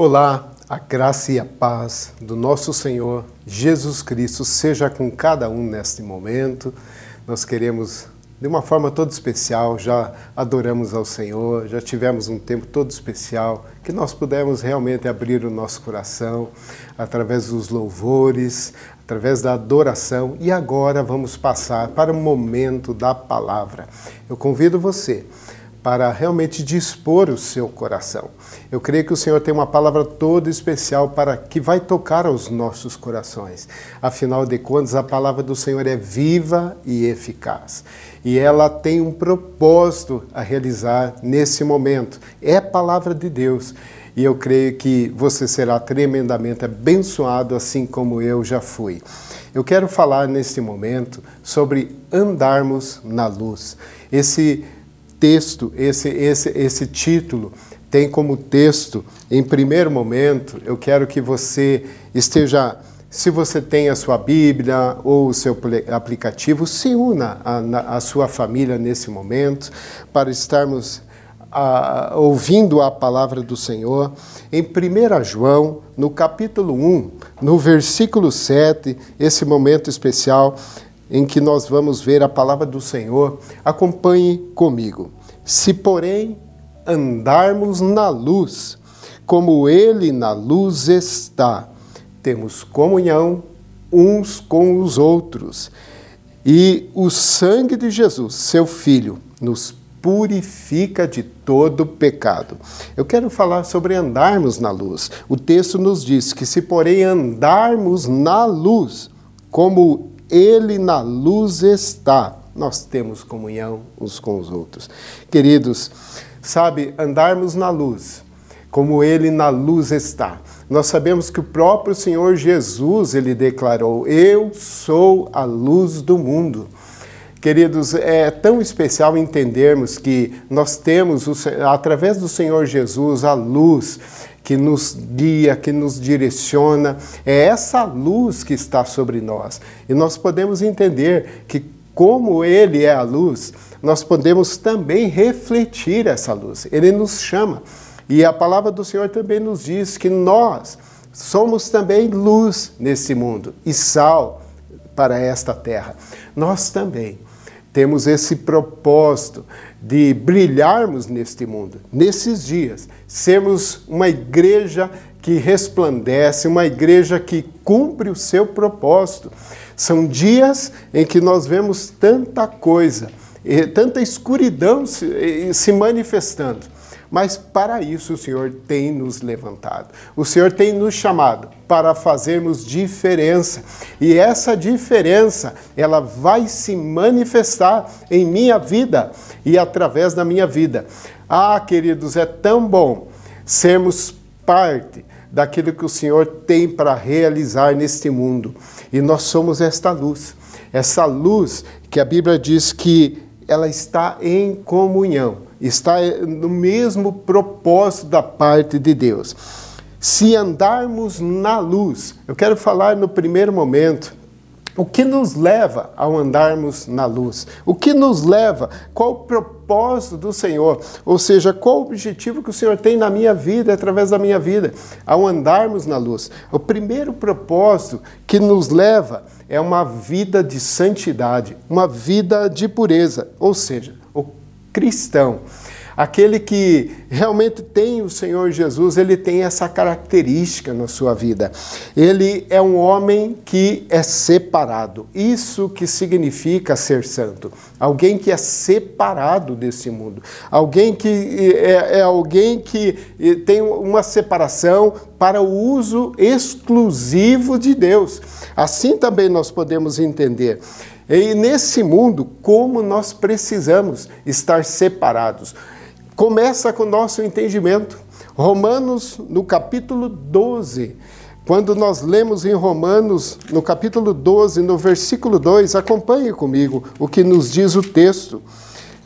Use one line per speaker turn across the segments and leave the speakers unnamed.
Olá, a graça e a paz do nosso Senhor Jesus Cristo seja com cada um neste momento. Nós queremos, de uma forma toda especial, já adoramos ao Senhor, já tivemos um tempo todo especial, que nós pudemos realmente abrir o nosso coração através dos louvores, através da adoração e agora vamos passar para o momento da palavra. Eu convido você para realmente dispor o seu coração. Eu creio que o Senhor tem uma palavra toda especial para que vai tocar aos nossos corações. Afinal de contas, a palavra do Senhor é viva e eficaz. E ela tem um propósito a realizar nesse momento. É palavra de Deus. E eu creio que você será tremendamente abençoado, assim como eu já fui. Eu quero falar neste momento sobre andarmos na luz. Esse texto, esse, esse, esse título tem como texto, em primeiro momento, eu quero que você esteja, se você tem a sua Bíblia ou o seu aplicativo, se una à sua família nesse momento, para estarmos a, ouvindo a palavra do Senhor. Em 1 João, no capítulo 1, no versículo 7, esse momento especial, em que nós vamos ver a palavra do Senhor, acompanhe comigo. Se, porém, andarmos na luz, como Ele na luz está, temos comunhão uns com os outros. E o sangue de Jesus, seu Filho, nos purifica de todo pecado. Eu quero falar sobre andarmos na luz. O texto nos diz que se porém andarmos na luz, como ele na luz está, nós temos comunhão uns com os outros. Queridos, sabe, andarmos na luz, como ele na luz está. Nós sabemos que o próprio Senhor Jesus, ele declarou: "Eu sou a luz do mundo". Queridos, é tão especial entendermos que nós temos, através do Senhor Jesus, a luz que nos guia, que nos direciona. É essa luz que está sobre nós. E nós podemos entender que, como Ele é a luz, nós podemos também refletir essa luz. Ele nos chama. E a palavra do Senhor também nos diz que nós somos também luz nesse mundo e sal para esta terra. Nós também temos esse propósito de brilharmos neste mundo, nesses dias, sermos uma igreja que resplandece, uma igreja que cumpre o seu propósito. São dias em que nós vemos tanta coisa, tanta escuridão se, se manifestando. Mas para isso o Senhor tem nos levantado. O Senhor tem nos chamado para fazermos diferença. E essa diferença, ela vai se manifestar em minha vida e através da minha vida. Ah, queridos, é tão bom sermos parte daquilo que o Senhor tem para realizar neste mundo. E nós somos esta luz. Essa luz que a Bíblia diz que ela está em comunhão está no mesmo propósito da parte de Deus. Se andarmos na luz, eu quero falar no primeiro momento o que nos leva ao andarmos na luz? O que nos leva? Qual o propósito do Senhor? Ou seja, qual o objetivo que o Senhor tem na minha vida, através da minha vida, ao andarmos na luz? O primeiro propósito que nos leva é uma vida de santidade, uma vida de pureza, ou seja, cristão. Aquele que realmente tem o Senhor Jesus, ele tem essa característica na sua vida. Ele é um homem que é separado. Isso que significa ser santo. Alguém que é separado desse mundo. Alguém que é, é alguém que tem uma separação para o uso exclusivo de Deus. Assim também nós podemos entender. E nesse mundo, como nós precisamos estar separados. Começa com o nosso entendimento. Romanos, no capítulo 12, quando nós lemos em Romanos, no capítulo 12, no versículo 2, acompanhe comigo o que nos diz o texto.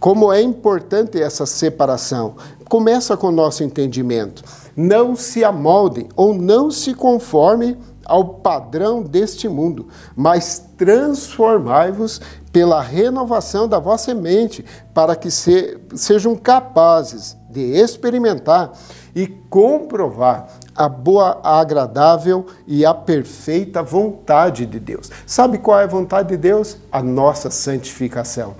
Como é importante essa separação. Começa com o nosso entendimento. Não se amoldem ou não se conformem ao padrão deste mundo, mas transformai-vos pela renovação da vossa mente, para que se, sejam capazes de experimentar e comprovar a boa, a agradável e a perfeita vontade de Deus. Sabe qual é a vontade de Deus? A nossa santificação.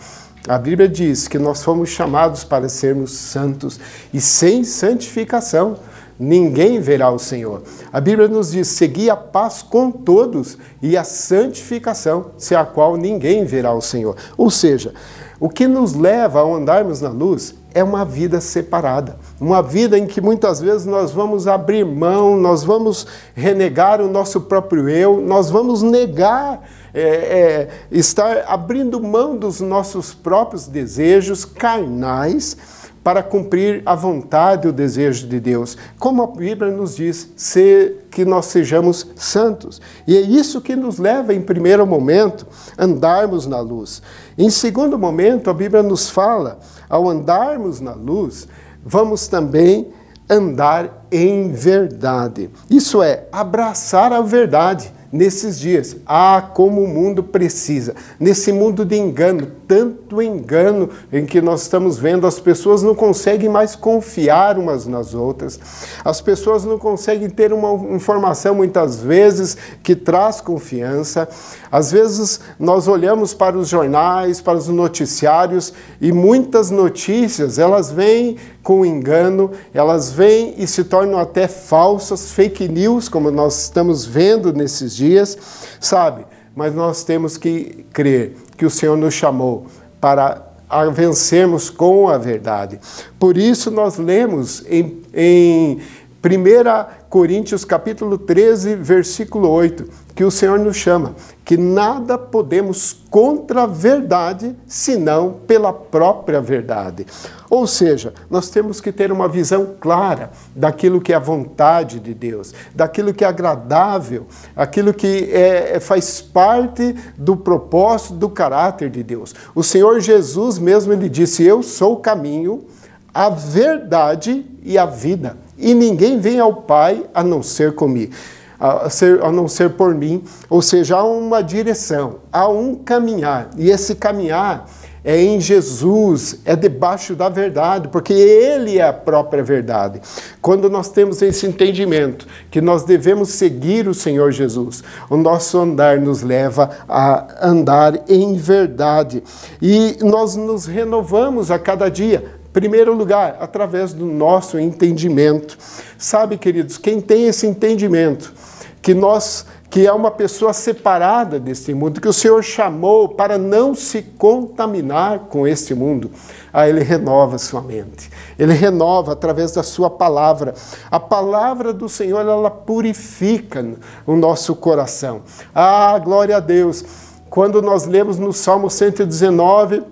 A Bíblia diz que nós fomos chamados para sermos santos e sem santificação ninguém verá o Senhor. A Bíblia nos diz: segui a paz com todos e a santificação, sem a qual ninguém verá o Senhor. Ou seja, o que nos leva a andarmos na luz é uma vida separada, uma vida em que muitas vezes nós vamos abrir mão, nós vamos renegar o nosso próprio eu, nós vamos negar é, é, estar abrindo mão dos nossos próprios desejos carnais para cumprir a vontade e o desejo de Deus. Como a Bíblia nos diz, ser, que nós sejamos santos. E é isso que nos leva, em primeiro momento, a andarmos na luz. Em segundo momento, a Bíblia nos fala, ao andarmos na luz, vamos também andar em verdade. Isso é, abraçar a verdade nesses dias. Ah, como o mundo precisa. Nesse mundo de engano, tanto engano em que nós estamos vendo, as pessoas não conseguem mais confiar umas nas outras. As pessoas não conseguem ter uma informação muitas vezes que traz confiança. Às vezes nós olhamos para os jornais, para os noticiários e muitas notícias, elas vêm com engano, elas vêm e se tornam até falsas, fake news, como nós estamos vendo nesses dias, sabe? Mas nós temos que crer que o Senhor nos chamou para vencermos com a verdade. Por isso nós lemos em, em 1 Coríntios capítulo 13, versículo 8, que o Senhor nos chama, que nada podemos contra a verdade, senão pela própria verdade. Ou seja, nós temos que ter uma visão clara daquilo que é a vontade de Deus, daquilo que é agradável, aquilo que é, é faz parte do propósito, do caráter de Deus. O Senhor Jesus mesmo ele disse: Eu sou o caminho, a verdade e a vida e ninguém vem ao Pai a não ser comigo. A, ser, a não ser por mim, ou seja, há uma direção, há um caminhar, e esse caminhar é em Jesus, é debaixo da verdade, porque Ele é a própria verdade. Quando nós temos esse entendimento que nós devemos seguir o Senhor Jesus, o nosso andar nos leva a andar em verdade. E nós nos renovamos a cada dia, Primeiro lugar, através do nosso entendimento. Sabe, queridos, quem tem esse entendimento, que nós que é uma pessoa separada deste mundo, que o Senhor chamou para não se contaminar com este mundo, aí ele renova sua mente. Ele renova através da sua palavra. A palavra do Senhor, ela purifica o nosso coração. Ah, glória a Deus. Quando nós lemos no Salmo 119,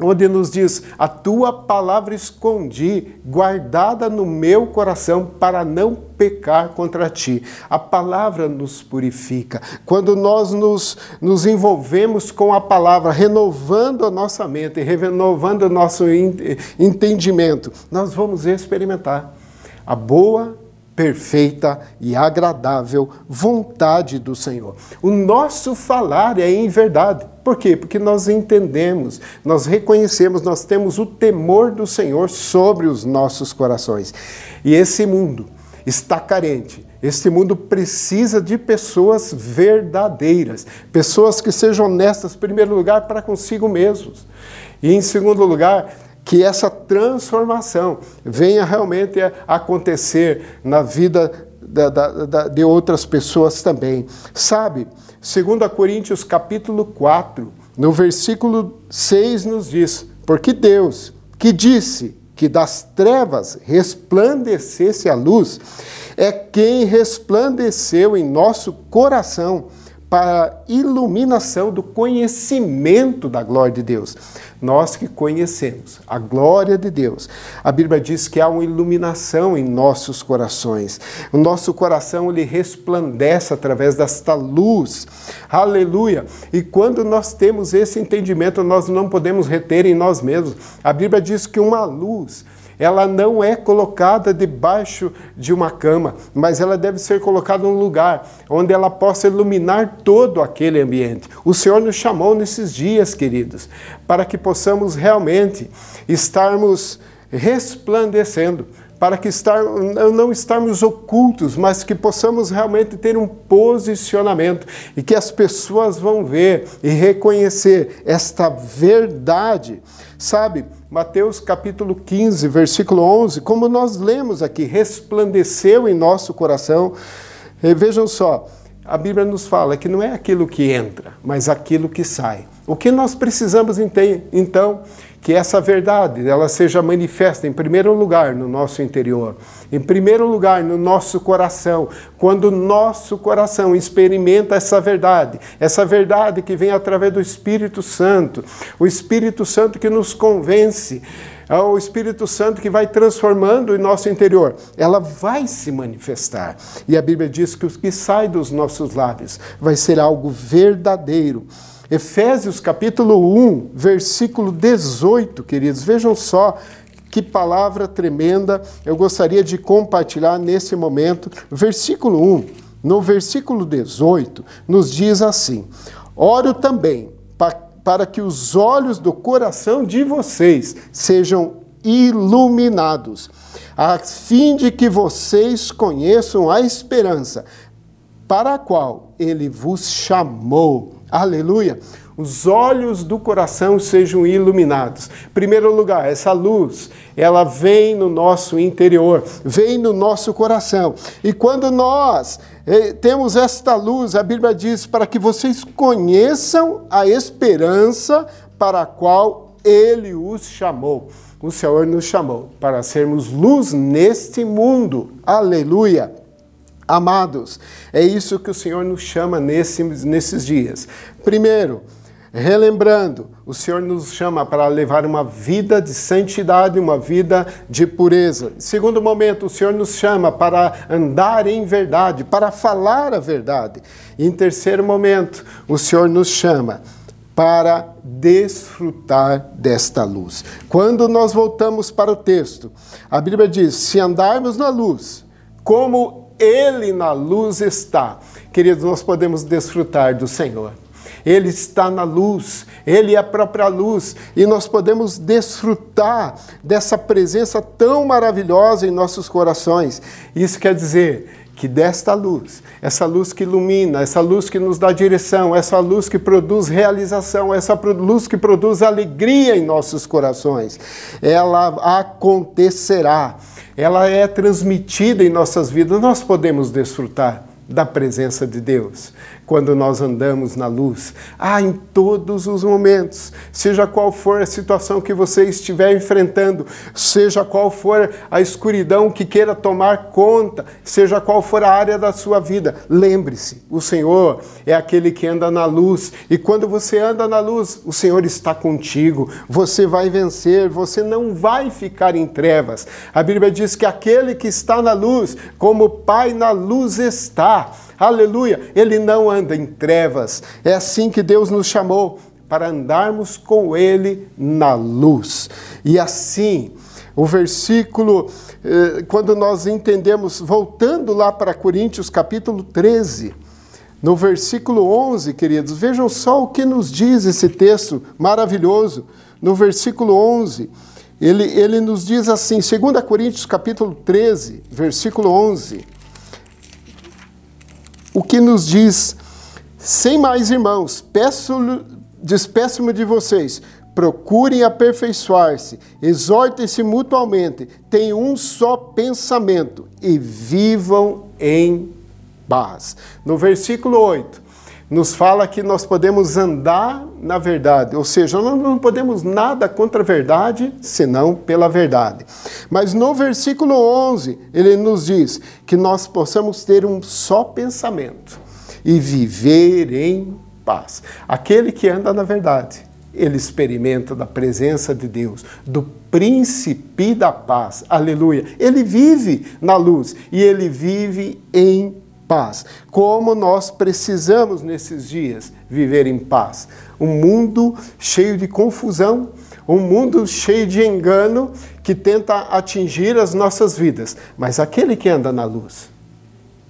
onde nos diz: A tua palavra escondi, guardada no meu coração, para não pecar contra ti. A palavra nos purifica. Quando nós nos, nos envolvemos com a palavra, renovando a nossa mente, renovando o nosso entendimento, nós vamos experimentar a boa, perfeita e agradável vontade do Senhor. O nosso falar é em verdade. Por quê? Porque nós entendemos, nós reconhecemos, nós temos o temor do Senhor sobre os nossos corações. E esse mundo está carente. Este mundo precisa de pessoas verdadeiras, pessoas que sejam honestas, em primeiro lugar, para consigo mesmos. E em segundo lugar, que essa transformação venha realmente a acontecer na vida da, da, da, de outras pessoas também. Sabe, 2 Coríntios capítulo 4, no versículo 6 nos diz, porque Deus, que disse que das trevas resplandecesse a luz, é quem resplandeceu em nosso coração para a iluminação do conhecimento da glória de Deus. Nós que conhecemos a glória de Deus. A Bíblia diz que há uma iluminação em nossos corações. O nosso coração ele resplandece através desta luz. Aleluia! E quando nós temos esse entendimento, nós não podemos reter em nós mesmos. A Bíblia diz que uma luz ela não é colocada debaixo de uma cama, mas ela deve ser colocada num lugar onde ela possa iluminar todo aquele ambiente. O Senhor nos chamou nesses dias, queridos, para que possamos realmente estarmos resplandecendo para que estar, não estarmos ocultos, mas que possamos realmente ter um posicionamento e que as pessoas vão ver e reconhecer esta verdade. Sabe, Mateus capítulo 15, versículo 11, como nós lemos aqui, resplandeceu em nosso coração. E vejam só, a Bíblia nos fala que não é aquilo que entra, mas aquilo que sai. O que nós precisamos então que essa verdade ela seja manifesta em primeiro lugar no nosso interior, em primeiro lugar no nosso coração, quando o nosso coração experimenta essa verdade, essa verdade que vem através do Espírito Santo, o Espírito Santo que nos convence, é o Espírito Santo que vai transformando o nosso interior, ela vai se manifestar. E a Bíblia diz que o que sai dos nossos lábios vai ser algo verdadeiro Efésios capítulo 1, versículo 18, queridos, vejam só que palavra tremenda eu gostaria de compartilhar nesse momento. Versículo 1, no versículo 18, nos diz assim: Oro também para que os olhos do coração de vocês sejam iluminados, a fim de que vocês conheçam a esperança para a qual ele vos chamou Aleluia! Os olhos do coração sejam iluminados. Primeiro lugar, essa luz, ela vem no nosso interior, vem no nosso coração. E quando nós eh, temos esta luz, a Bíblia diz para que vocês conheçam a esperança para a qual ele os chamou. O Senhor nos chamou para sermos luz neste mundo. Aleluia! Amados, é isso que o Senhor nos chama nesses, nesses dias. Primeiro, relembrando, o Senhor nos chama para levar uma vida de santidade, uma vida de pureza. Segundo momento, o Senhor nos chama para andar em verdade, para falar a verdade. E em terceiro momento, o Senhor nos chama para desfrutar desta luz. Quando nós voltamos para o texto, a Bíblia diz: se andarmos na luz, como ele na luz está. Queridos, nós podemos desfrutar do Senhor. Ele está na luz, Ele é a própria luz, e nós podemos desfrutar dessa presença tão maravilhosa em nossos corações. Isso quer dizer que desta luz, essa luz que ilumina, essa luz que nos dá direção, essa luz que produz realização, essa luz que produz alegria em nossos corações, ela acontecerá ela é transmitida em nossas vidas, nós podemos desfrutar da presença de Deus quando nós andamos na luz. Ah, em todos os momentos, seja qual for a situação que você estiver enfrentando, seja qual for a escuridão que queira tomar conta, seja qual for a área da sua vida, lembre-se: o Senhor é aquele que anda na luz, e quando você anda na luz, o Senhor está contigo, você vai vencer, você não vai ficar em trevas. A Bíblia diz que aquele que está na luz, como o Pai na luz está, Aleluia! Ele não anda em trevas. É assim que Deus nos chamou para andarmos com Ele na luz. E assim, o versículo, eh, quando nós entendemos, voltando lá para Coríntios capítulo 13, no versículo 11, queridos, vejam só o que nos diz esse texto maravilhoso. No versículo 11, ele, ele nos diz assim, 2 Coríntios capítulo 13, versículo 11 o que nos diz: sem mais irmãos, peço, despeço-me de vocês, procurem aperfeiçoar-se, exortem-se mutuamente, tenham um só pensamento e vivam em paz. No versículo 8, nos fala que nós podemos andar na verdade, ou seja, nós não podemos nada contra a verdade, senão pela verdade. Mas no versículo 11, ele nos diz que nós possamos ter um só pensamento e viver em paz. Aquele que anda na verdade, ele experimenta da presença de Deus, do príncipe da paz. Aleluia. Ele vive na luz e ele vive em paz paz. Como nós precisamos nesses dias viver em paz. Um mundo cheio de confusão, um mundo cheio de engano que tenta atingir as nossas vidas. Mas aquele que anda na luz,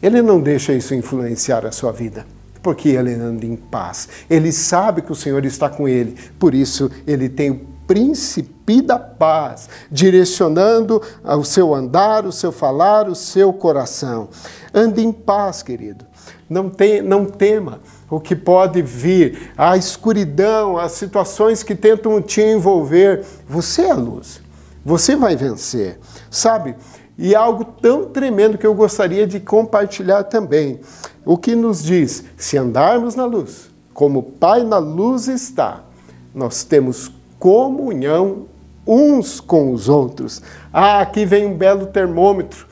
ele não deixa isso influenciar a sua vida. Porque ele anda em paz. Ele sabe que o Senhor está com ele. Por isso, ele tem príncipe da paz, direcionando o seu andar, o seu falar, o seu coração. Ande em paz, querido. Não, tem, não tema o que pode vir, a escuridão, as situações que tentam te envolver. Você é a luz. Você vai vencer. Sabe? E algo tão tremendo que eu gostaria de compartilhar também. O que nos diz: se andarmos na luz, como o Pai na luz está, nós temos comunhão uns com os outros. Ah, aqui vem um belo termômetro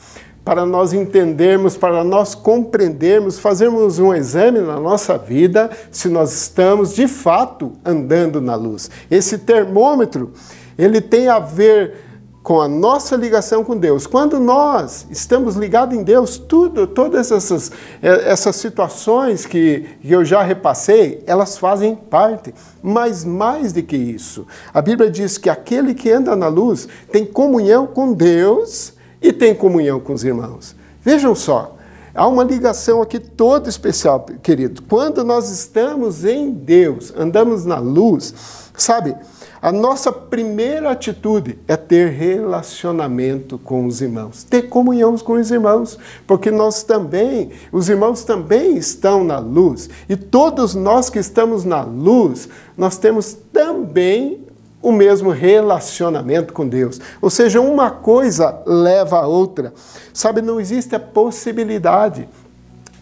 para nós entendermos, para nós compreendermos, fazermos um exame na nossa vida se nós estamos de fato andando na luz. Esse termômetro, ele tem a ver com a nossa ligação com Deus. Quando nós estamos ligados em Deus, tudo, todas essas, é, essas situações que, eu já repassei, elas fazem parte. Mas mais do que isso, a Bíblia diz que aquele que anda na luz tem comunhão com Deus e tem comunhão com os irmãos. Vejam só, há uma ligação aqui toda especial, querido. Quando nós estamos em Deus, andamos na luz, sabe? A nossa primeira atitude é ter relacionamento com os irmãos, ter comunhão com os irmãos, porque nós também, os irmãos também estão na luz, e todos nós que estamos na luz, nós temos também o mesmo relacionamento com Deus. Ou seja, uma coisa leva a outra. Sabe, não existe a possibilidade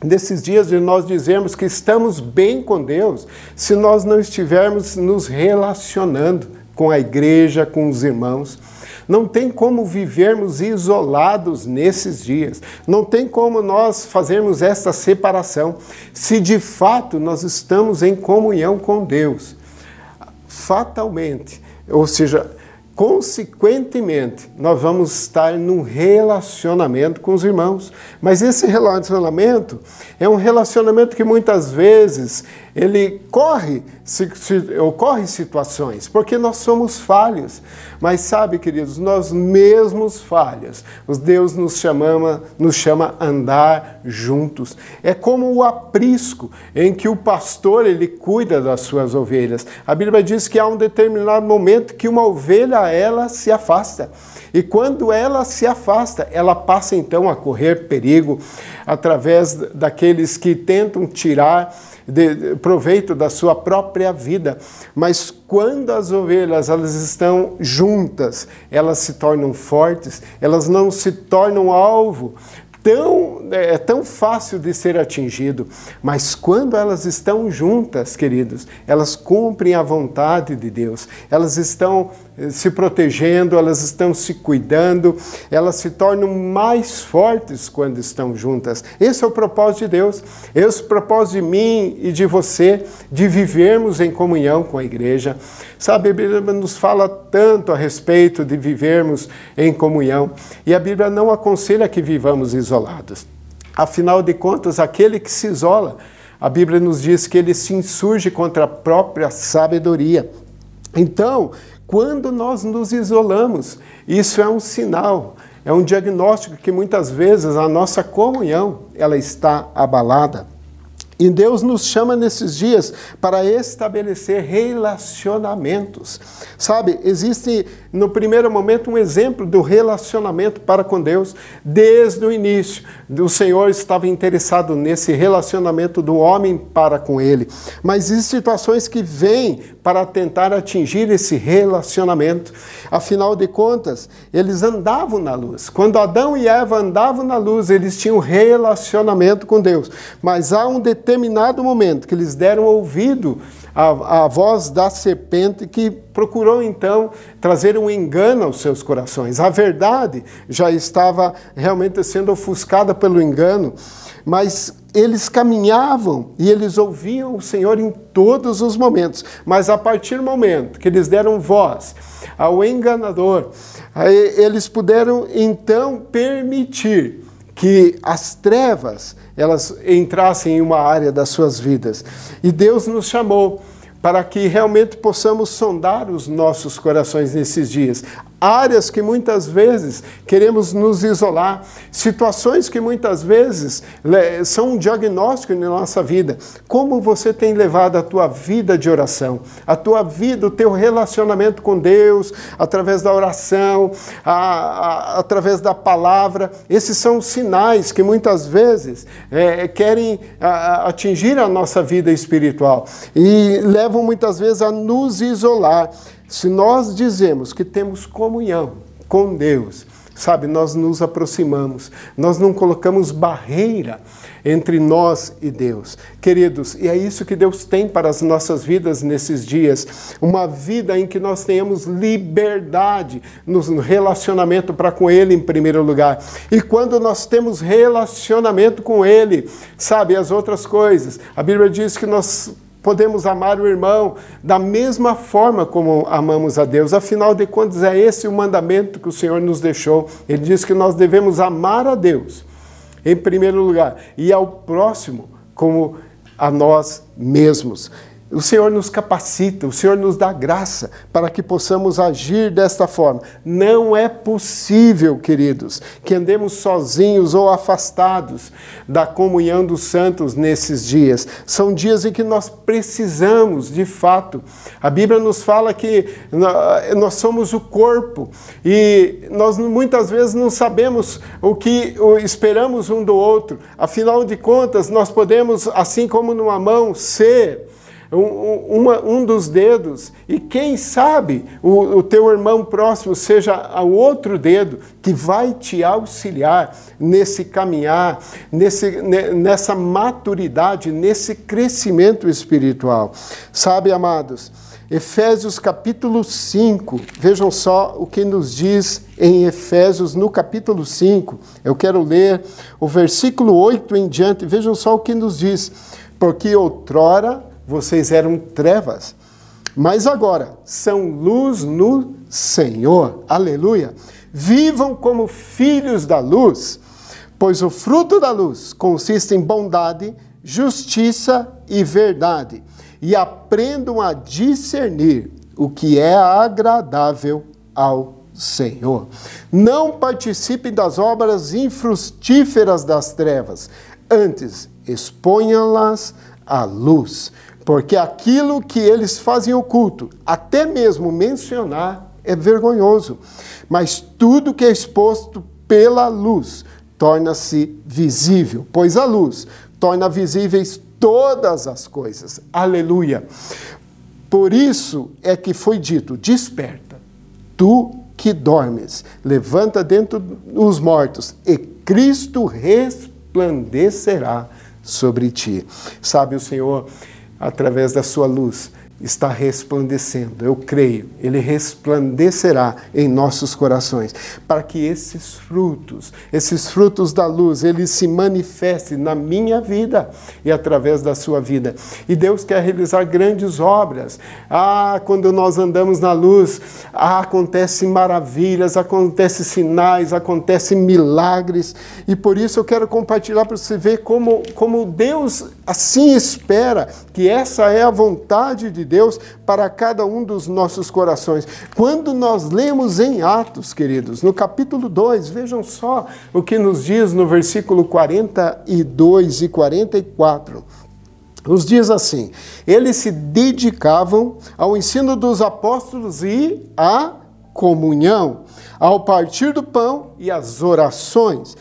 nesses dias de nós dizermos que estamos bem com Deus se nós não estivermos nos relacionando com a igreja, com os irmãos. Não tem como vivermos isolados nesses dias. Não tem como nós fazermos essa separação se de fato nós estamos em comunhão com Deus. Fatalmente, ou seja, consequentemente, nós vamos estar num relacionamento com os irmãos. Mas esse relacionamento é um relacionamento que muitas vezes ele corre, se, se, ocorre situações, porque nós somos falhos. Mas sabe, queridos, nós mesmos falhas, os Deus nos chama, nos chama andar juntos. É como o aprisco, em que o pastor ele cuida das suas ovelhas. A Bíblia diz que há um determinado momento que uma ovelha ela se afasta. E quando ela se afasta, ela passa então a correr perigo através daqueles que tentam tirar de, proveito da sua própria vida. Mas quando as ovelhas elas estão juntas, elas se tornam fortes, elas não se tornam alvo tão, é, é tão fácil de ser atingido, mas quando elas estão juntas, queridos, elas cumprem a vontade de Deus, elas estão se protegendo, elas estão se cuidando, elas se tornam mais fortes quando estão juntas. Esse é o propósito de Deus, esse é o propósito de mim e de você, de vivermos em comunhão com a igreja. Sabe, a Bíblia nos fala tanto a respeito de vivermos em comunhão e a Bíblia não aconselha que vivamos isolados. Afinal de contas, aquele que se isola, a Bíblia nos diz que ele se insurge contra a própria sabedoria. Então, quando nós nos isolamos, isso é um sinal, é um diagnóstico que muitas vezes a nossa comunhão ela está abalada. E Deus nos chama nesses dias para estabelecer relacionamentos. Sabe, existe no primeiro momento um exemplo do relacionamento para com Deus. Desde o início, o Senhor estava interessado nesse relacionamento do homem para com ele. Mas existem situações que vêm para tentar atingir esse relacionamento. Afinal de contas, eles andavam na luz. Quando Adão e Eva andavam na luz, eles tinham relacionamento com Deus. Mas há um determinado momento que eles deram ouvido à, à voz da serpente que procurou então trazer um engano aos seus corações. A verdade já estava realmente sendo ofuscada pelo engano, mas eles caminhavam e eles ouviam o Senhor em todos os momentos. Mas a partir do momento que eles deram voz ao enganador, eles puderam então permitir que as trevas elas entrassem em uma área das suas vidas. E Deus nos chamou para que realmente possamos sondar os nossos corações nesses dias. Áreas que muitas vezes queremos nos isolar, situações que muitas vezes são um diagnóstico na nossa vida. Como você tem levado a tua vida de oração, a tua vida, o teu relacionamento com Deus, através da oração, a, a, através da palavra. Esses são sinais que muitas vezes é, querem a, atingir a nossa vida espiritual e levam muitas vezes a nos isolar. Se nós dizemos que temos comunhão com Deus, sabe, nós nos aproximamos, nós não colocamos barreira entre nós e Deus. Queridos, e é isso que Deus tem para as nossas vidas nesses dias, uma vida em que nós tenhamos liberdade no relacionamento para com Ele em primeiro lugar. E quando nós temos relacionamento com Ele, sabe, as outras coisas, a Bíblia diz que nós podemos amar o irmão da mesma forma como amamos a Deus. Afinal de contas, é esse o mandamento que o Senhor nos deixou. Ele diz que nós devemos amar a Deus, em primeiro lugar, e ao próximo como a nós mesmos. O Senhor nos capacita, o Senhor nos dá graça para que possamos agir desta forma. Não é possível, queridos, que andemos sozinhos ou afastados da comunhão dos santos nesses dias. São dias em que nós precisamos, de fato. A Bíblia nos fala que nós somos o corpo e nós muitas vezes não sabemos o que esperamos um do outro. Afinal de contas, nós podemos, assim como numa mão, ser um, uma, um dos dedos, e quem sabe o, o teu irmão próximo seja o outro dedo que vai te auxiliar nesse caminhar, nesse, nessa maturidade, nesse crescimento espiritual. Sabe, amados? Efésios capítulo 5, vejam só o que nos diz em Efésios no capítulo 5. Eu quero ler o versículo 8 em diante, vejam só o que nos diz. Porque outrora vocês eram trevas, mas agora são luz no Senhor. Aleluia! Vivam como filhos da luz, pois o fruto da luz consiste em bondade, justiça e verdade, e aprendam a discernir o que é agradável ao Senhor. Não participem das obras infrutíferas das trevas, antes exponham-las à luz, porque aquilo que eles fazem oculto, até mesmo mencionar, é vergonhoso. Mas tudo que é exposto pela luz torna-se visível, pois a luz torna visíveis todas as coisas. Aleluia. Por isso é que foi dito: desperta, tu que dormes, levanta dentro dos mortos, e Cristo resplandecerá sobre ti. Sabe, o Senhor através da sua luz, está resplandecendo. Eu creio, ele resplandecerá em nossos corações, para que esses frutos, esses frutos da luz, eles se manifestem na minha vida e através da sua vida. E Deus quer realizar grandes obras. Ah, quando nós andamos na luz, ah, acontecem maravilhas, acontecem sinais, acontecem milagres. E por isso eu quero compartilhar para você ver como, como Deus assim espera que essa é a vontade de Deus para cada um dos nossos corações. Quando nós lemos em Atos, queridos, no capítulo 2, vejam só o que nos diz no versículo 42 e 44. Nos diz assim: eles se dedicavam ao ensino dos apóstolos e à comunhão, ao partir do pão e às orações.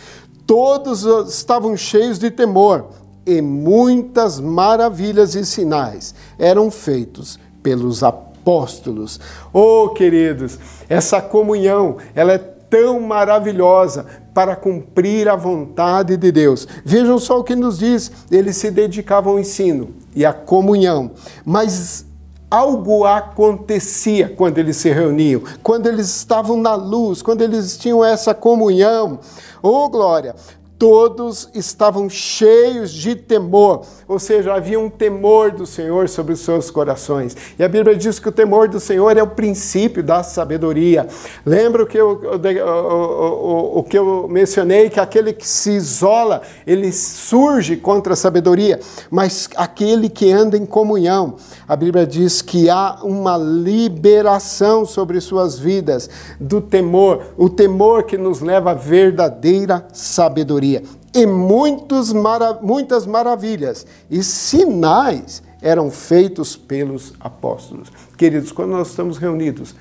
Todos estavam cheios de temor e muitas maravilhas e sinais eram feitos pelos apóstolos. Oh, queridos, essa comunhão, ela é tão maravilhosa para cumprir a vontade de Deus. Vejam só o que nos diz, eles se dedicavam ao ensino e à comunhão, mas algo acontecia quando eles se reuniam, quando eles estavam na luz, quando eles tinham essa comunhão. Oh, glória! Todos estavam cheios de temor, ou seja, havia um temor do Senhor sobre os seus corações. E a Bíblia diz que o temor do Senhor é o princípio da sabedoria. Lembra o que eu, o, o, o que eu mencionei, que aquele que se isola, ele surge contra a sabedoria, mas aquele que anda em comunhão, a Bíblia diz que há uma liberação sobre suas vidas do temor, o temor que nos leva à verdadeira sabedoria e muitos mara muitas maravilhas e sinais eram feitos pelos apóstolos. Queridos, quando nós estamos reunidos,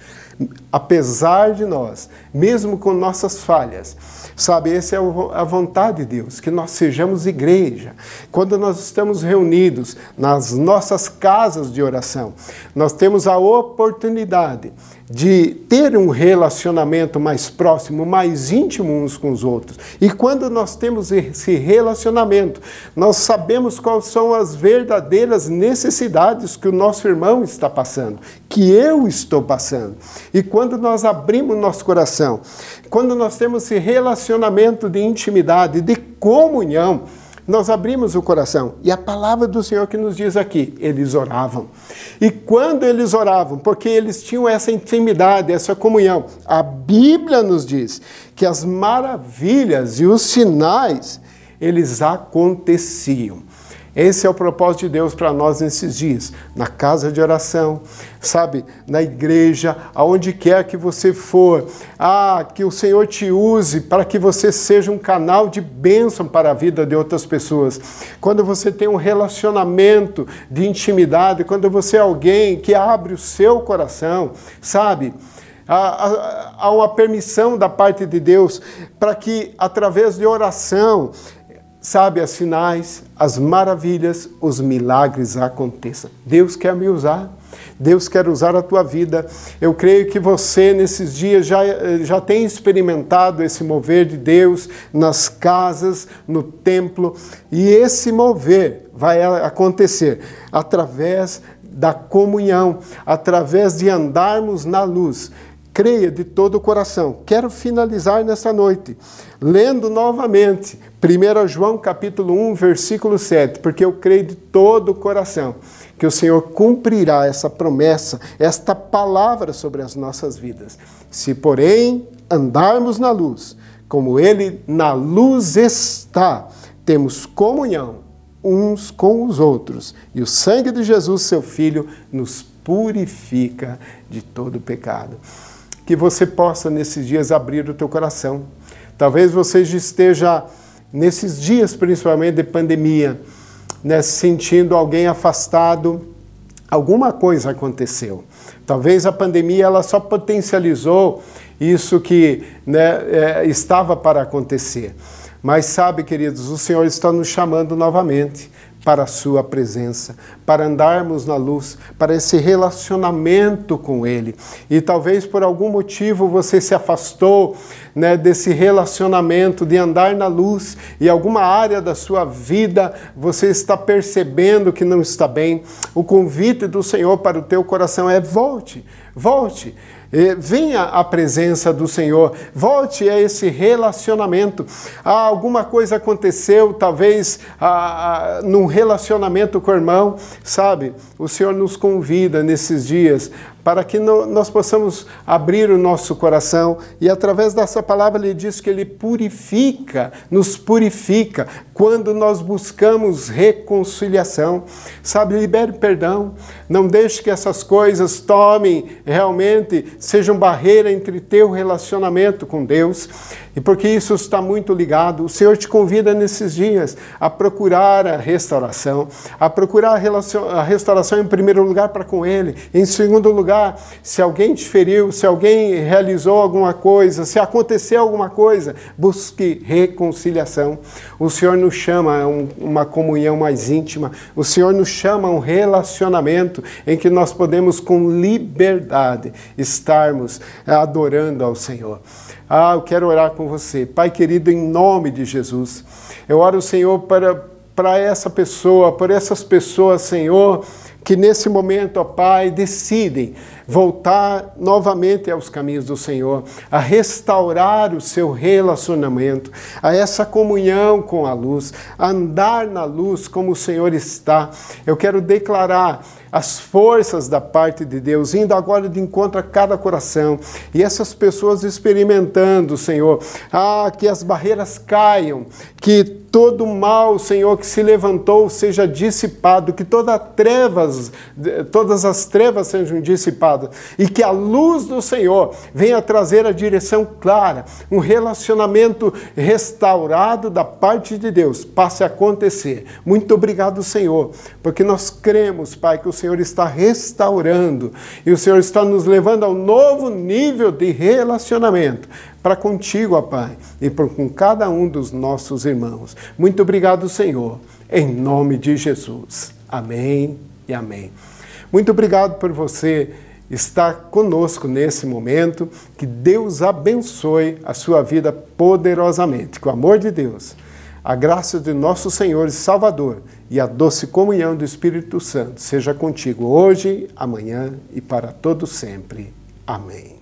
apesar de nós, mesmo com nossas falhas, sabe, essa é a vontade de Deus, que nós sejamos igreja. Quando nós estamos reunidos nas nossas casas de oração, nós temos a oportunidade de ter um relacionamento mais próximo, mais íntimo uns com os outros. E quando nós temos esse relacionamento, nós sabemos quais são as verdadeiras necessidades que o nosso irmão está passando, que eu estou passando. E quando nós abrimos nosso coração, quando nós temos esse relacionamento de intimidade, de comunhão, nós abrimos o coração e a palavra do Senhor que nos diz aqui, eles oravam. E quando eles oravam, porque eles tinham essa intimidade, essa comunhão, a Bíblia nos diz que as maravilhas e os sinais, eles aconteciam. Esse é o propósito de Deus para nós nesses dias, na casa de oração, sabe, na igreja, aonde quer que você for. Ah, que o Senhor te use para que você seja um canal de bênção para a vida de outras pessoas. Quando você tem um relacionamento de intimidade, quando você é alguém que abre o seu coração, sabe? Há uma permissão da parte de Deus para que, através de oração, sabe, as sinais, as maravilhas, os milagres aconteçam. Deus quer me usar. Deus quer usar a tua vida. Eu creio que você, nesses dias, já, já tem experimentado esse mover de Deus nas casas, no templo, e esse mover vai acontecer através da comunhão, através de andarmos na luz creia de todo o coração. Quero finalizar nessa noite lendo novamente 1 João capítulo 1, versículo 7, porque eu creio de todo o coração que o Senhor cumprirá essa promessa, esta palavra sobre as nossas vidas. Se, porém, andarmos na luz, como ele na luz está, temos comunhão uns com os outros, e o sangue de Jesus, seu filho, nos purifica de todo pecado que você possa nesses dias abrir o teu coração. Talvez você esteja nesses dias, principalmente de pandemia, né, sentindo alguém afastado, alguma coisa aconteceu. Talvez a pandemia ela só potencializou isso que né, é, estava para acontecer. Mas sabe, queridos, o Senhor está nos chamando novamente para a Sua presença, para andarmos na luz, para esse relacionamento com Ele. E talvez por algum motivo você se afastou né, desse relacionamento, de andar na luz, e alguma área da sua vida você está percebendo que não está bem. O convite do Senhor para o teu coração é: volte, volte. Venha à presença do Senhor, volte a esse relacionamento. Ah, alguma coisa aconteceu, talvez ah, ah, num relacionamento com o irmão, sabe? O Senhor nos convida nesses dias para que nós possamos abrir o nosso coração e através dessa palavra ele diz que ele purifica, nos purifica quando nós buscamos reconciliação. Sabe, libere perdão, não deixe que essas coisas tomem realmente, sejam barreira entre teu relacionamento com Deus. E porque isso está muito ligado, o Senhor te convida nesses dias a procurar a restauração, a procurar a restauração em primeiro lugar para com Ele, em segundo lugar se alguém te feriu, se alguém realizou alguma coisa, se aconteceu alguma coisa, busque reconciliação. O Senhor nos chama a uma comunhão mais íntima, o Senhor nos chama a um relacionamento em que nós podemos, com liberdade, estarmos adorando ao Senhor. Ah, eu quero orar com você. Pai querido, em nome de Jesus, eu oro, Senhor, para, para essa pessoa, por essas pessoas, Senhor, que nesse momento, ó Pai, decidem voltar novamente aos caminhos do Senhor, a restaurar o seu relacionamento, a essa comunhão com a luz, a andar na luz como o Senhor está. Eu quero declarar as forças da parte de Deus, indo agora de encontro a cada coração, e essas pessoas experimentando, Senhor, ah, que as barreiras caiam, que todo mal, Senhor, que se levantou seja dissipado, que toda trevas, todas as trevas sejam dissipadas e que a luz do Senhor venha trazer a direção clara, um relacionamento restaurado da parte de Deus passe a acontecer. Muito obrigado, Senhor, porque nós cremos, Pai, que o Senhor está restaurando e o Senhor está nos levando a um novo nível de relacionamento para contigo, ó Pai, e por, com cada um dos nossos irmãos. Muito obrigado, Senhor, em nome de Jesus. Amém e amém. Muito obrigado por você estar conosco nesse momento. Que Deus abençoe a sua vida poderosamente. Que o amor de Deus, a graça de nosso Senhor e Salvador e a doce comunhão do Espírito Santo seja contigo hoje, amanhã e para todo sempre. Amém.